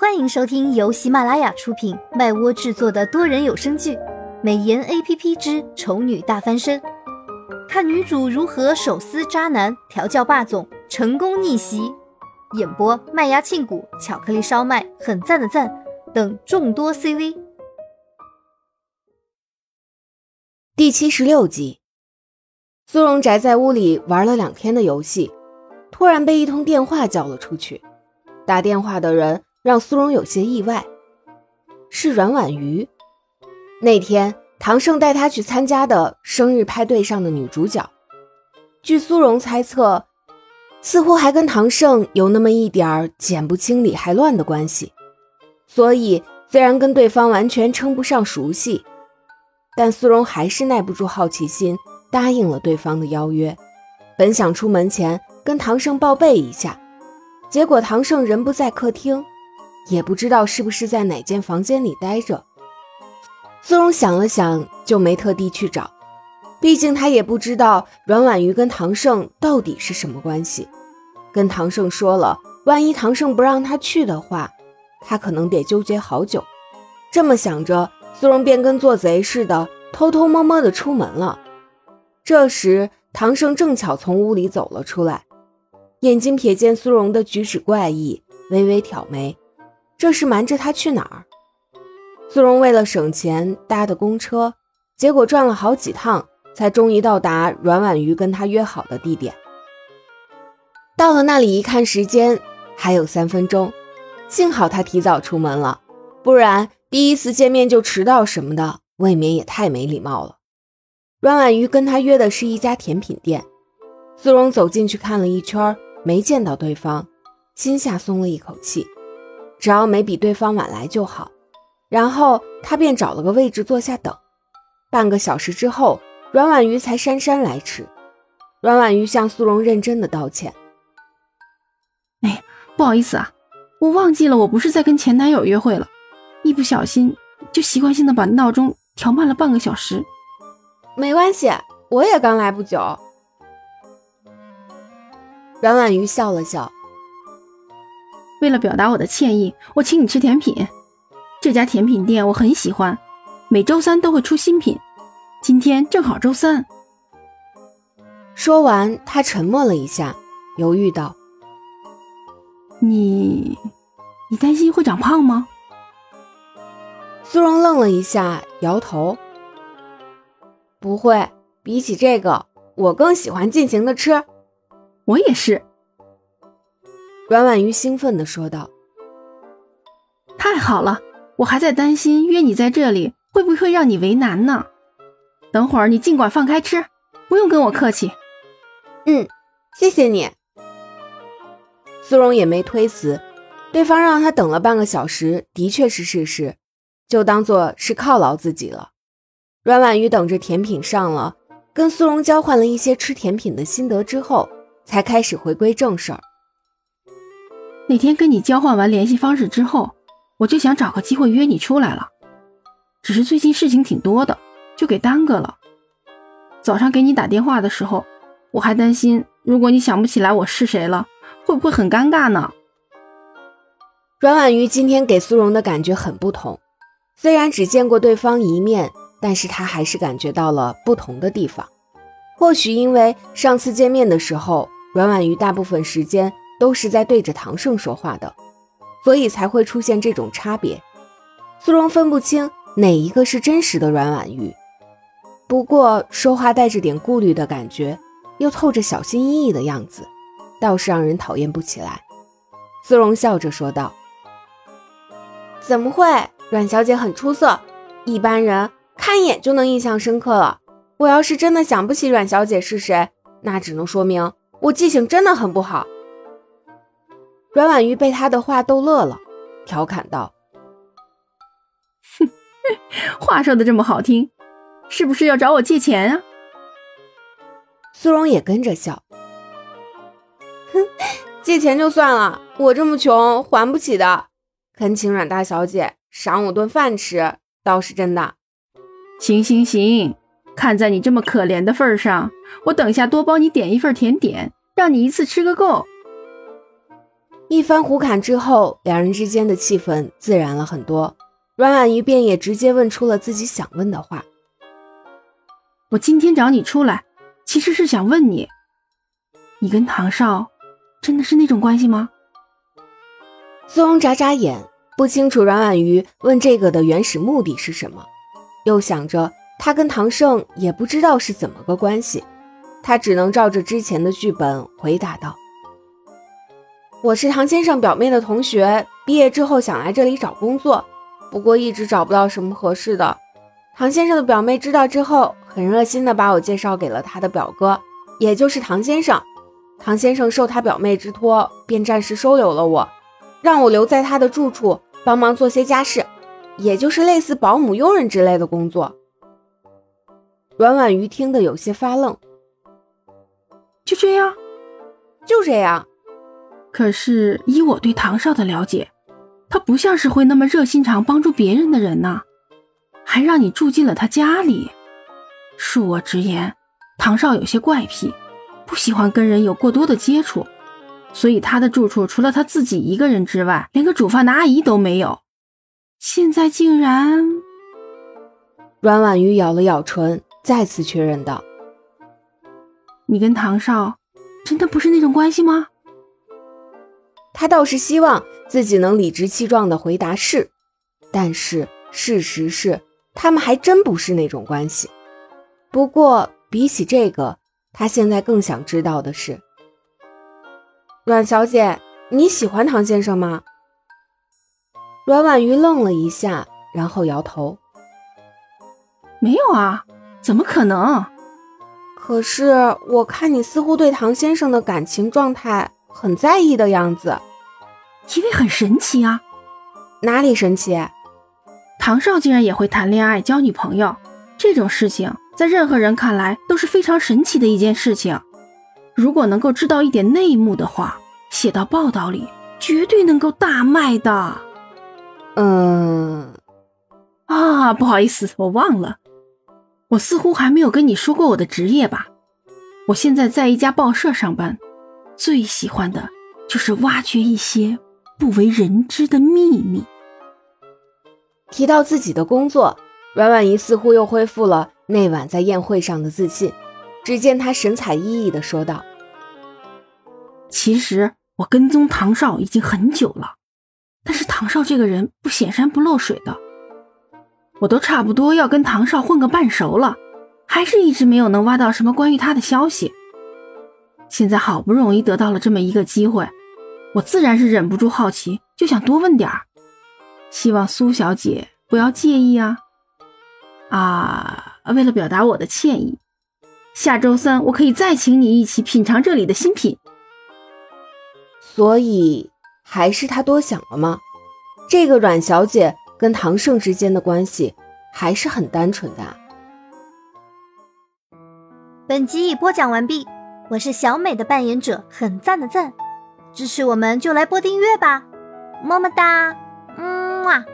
欢迎收听由喜马拉雅出品、麦窝制作的多人有声剧《美颜 A P P 之丑女大翻身》，看女主如何手撕渣男、调教霸总、成功逆袭。演播：麦芽庆谷、巧克力烧麦、很赞的赞等众多 C V。第七十六集，苏荣宅在屋里玩了两天的游戏，突然被一通电话叫了出去。打电话的人让苏荣有些意外，是阮婉瑜。那天唐盛带她去参加的生日派对上的女主角，据苏荣猜测，似乎还跟唐盛有那么一点儿剪不清理还乱的关系。所以虽然跟对方完全称不上熟悉。但苏荣还是耐不住好奇心，答应了对方的邀约。本想出门前跟唐盛报备一下，结果唐盛人不在客厅，也不知道是不是在哪间房间里待着。苏荣想了想，就没特地去找，毕竟他也不知道阮婉瑜跟唐盛到底是什么关系。跟唐盛说了，万一唐盛不让他去的话，他可能得纠结好久。这么想着。苏荣便跟做贼似的，偷偷摸摸的出门了。这时，唐盛正巧从屋里走了出来，眼睛瞥见苏荣的举止怪异，微微挑眉。这是瞒着他去哪儿？苏荣为了省钱搭的公车，结果转了好几趟，才终于到达阮婉瑜跟他约好的地点。到了那里一看时间，还有三分钟，幸好他提早出门了，不然。第一次见面就迟到什么的，未免也太没礼貌了。阮婉瑜跟他约的是一家甜品店，苏荣走进去看了一圈，没见到对方，心下松了一口气，只要没比对方晚来就好。然后他便找了个位置坐下等。半个小时之后，阮婉瑜才姗姗来迟。阮婉瑜向苏荣认真的道歉：“哎，不好意思啊，我忘记了，我不是在跟前男友约会了。”一不小心就习惯性的把闹钟调慢了半个小时，没关系，我也刚来不久。阮婉瑜笑了笑，为了表达我的歉意，我请你吃甜品。这家甜品店我很喜欢，每周三都会出新品，今天正好周三。说完，他沉默了一下，犹豫道：“你，你担心会长胖吗？”苏荣愣了一下，摇头：“不会，比起这个，我更喜欢尽情的吃。”我也是。阮婉瑜兴奋地说道：“太好了，我还在担心约你在这里会不会让你为难呢。等会儿你尽管放开吃，不用跟我客气。”“嗯，谢谢你。”苏荣也没推辞，对方让他等了半个小时，的确是事实。就当做是犒劳自己了。阮婉瑜等着甜品上了，跟苏荣交换了一些吃甜品的心得之后，才开始回归正事儿。那天跟你交换完联系方式之后，我就想找个机会约你出来了，只是最近事情挺多的，就给耽搁了。早上给你打电话的时候，我还担心，如果你想不起来我是谁了，会不会很尴尬呢？阮婉瑜今天给苏荣的感觉很不同。虽然只见过对方一面，但是他还是感觉到了不同的地方。或许因为上次见面的时候，阮婉瑜大部分时间都是在对着唐盛说话的，所以才会出现这种差别。苏荣分不清哪一个是真实的阮婉玉，不过说话带着点顾虑的感觉，又透着小心翼翼的样子，倒是让人讨厌不起来。苏荣笑着说道：“怎么会？”阮小姐很出色，一般人看一眼就能印象深刻了。我要是真的想不起阮小姐是谁，那只能说明我记性真的很不好。阮婉瑜被他的话逗乐了，调侃道：“哼，话说的这么好听，是不是要找我借钱啊？”苏荣也跟着笑：“哼，借钱就算了，我这么穷还不起的，恳请阮大小姐。”赏我顿饭吃倒是真的，行行行，看在你这么可怜的份上，我等下多帮你点一份甜点，让你一次吃个够。一番胡侃之后，两人之间的气氛自然了很多。阮婉瑜便也直接问出了自己想问的话：“我今天找你出来，其实是想问你，你跟唐少真的是那种关系吗？”苏荣眨眨眼，不清楚阮婉瑜问这个的原始目的是什么，又想着他跟唐胜也不知道是怎么个关系，他只能照着之前的剧本回答道：“我是唐先生表妹的同学，毕业之后想来这里找工作。”不过一直找不到什么合适的。唐先生的表妹知道之后，很热心的把我介绍给了他的表哥，也就是唐先生。唐先生受他表妹之托，便暂时收留了我，让我留在他的住处帮忙做些家事，也就是类似保姆、佣人之类的工作。阮婉瑜听得有些发愣。就这样，就这样。可是以我对唐少的了解。他不像是会那么热心肠帮助别人的人呢，还让你住进了他家里。恕我直言，唐少有些怪癖，不喜欢跟人有过多的接触，所以他的住处除了他自己一个人之外，连个煮饭的阿姨都没有。现在竟然……阮婉瑜咬了咬唇，再次确认道：“你跟唐少真的不是那种关系吗？”他倒是希望自己能理直气壮地回答是，但是事实是，他们还真不是那种关系。不过比起这个，他现在更想知道的是，阮小姐，你喜欢唐先生吗？阮婉瑜愣了一下，然后摇头：“没有啊，怎么可能？可是我看你似乎对唐先生的感情状态……”很在意的样子，因为很神奇啊！哪里神奇？唐少竟然也会谈恋爱、交女朋友，这种事情在任何人看来都是非常神奇的一件事情。如果能够知道一点内幕的话，写到报道里，绝对能够大卖的。嗯，啊，不好意思，我忘了，我似乎还没有跟你说过我的职业吧？我现在在一家报社上班。最喜欢的就是挖掘一些不为人知的秘密。提到自己的工作，阮婉仪似乎又恢复了那晚在宴会上的自信。只见她神采奕奕的说道：“其实我跟踪唐少已经很久了，但是唐少这个人不显山不漏水的，我都差不多要跟唐少混个半熟了，还是一直没有能挖到什么关于他的消息。”现在好不容易得到了这么一个机会，我自然是忍不住好奇，就想多问点儿。希望苏小姐不要介意啊！啊，为了表达我的歉意，下周三我可以再请你一起品尝这里的新品。所以还是他多想了吗？这个阮小姐跟唐盛之间的关系还是很单纯的。本集已播讲完毕。我是小美的扮演者，很赞的赞，支持我们就来播订阅吧，么么哒，嗯啊。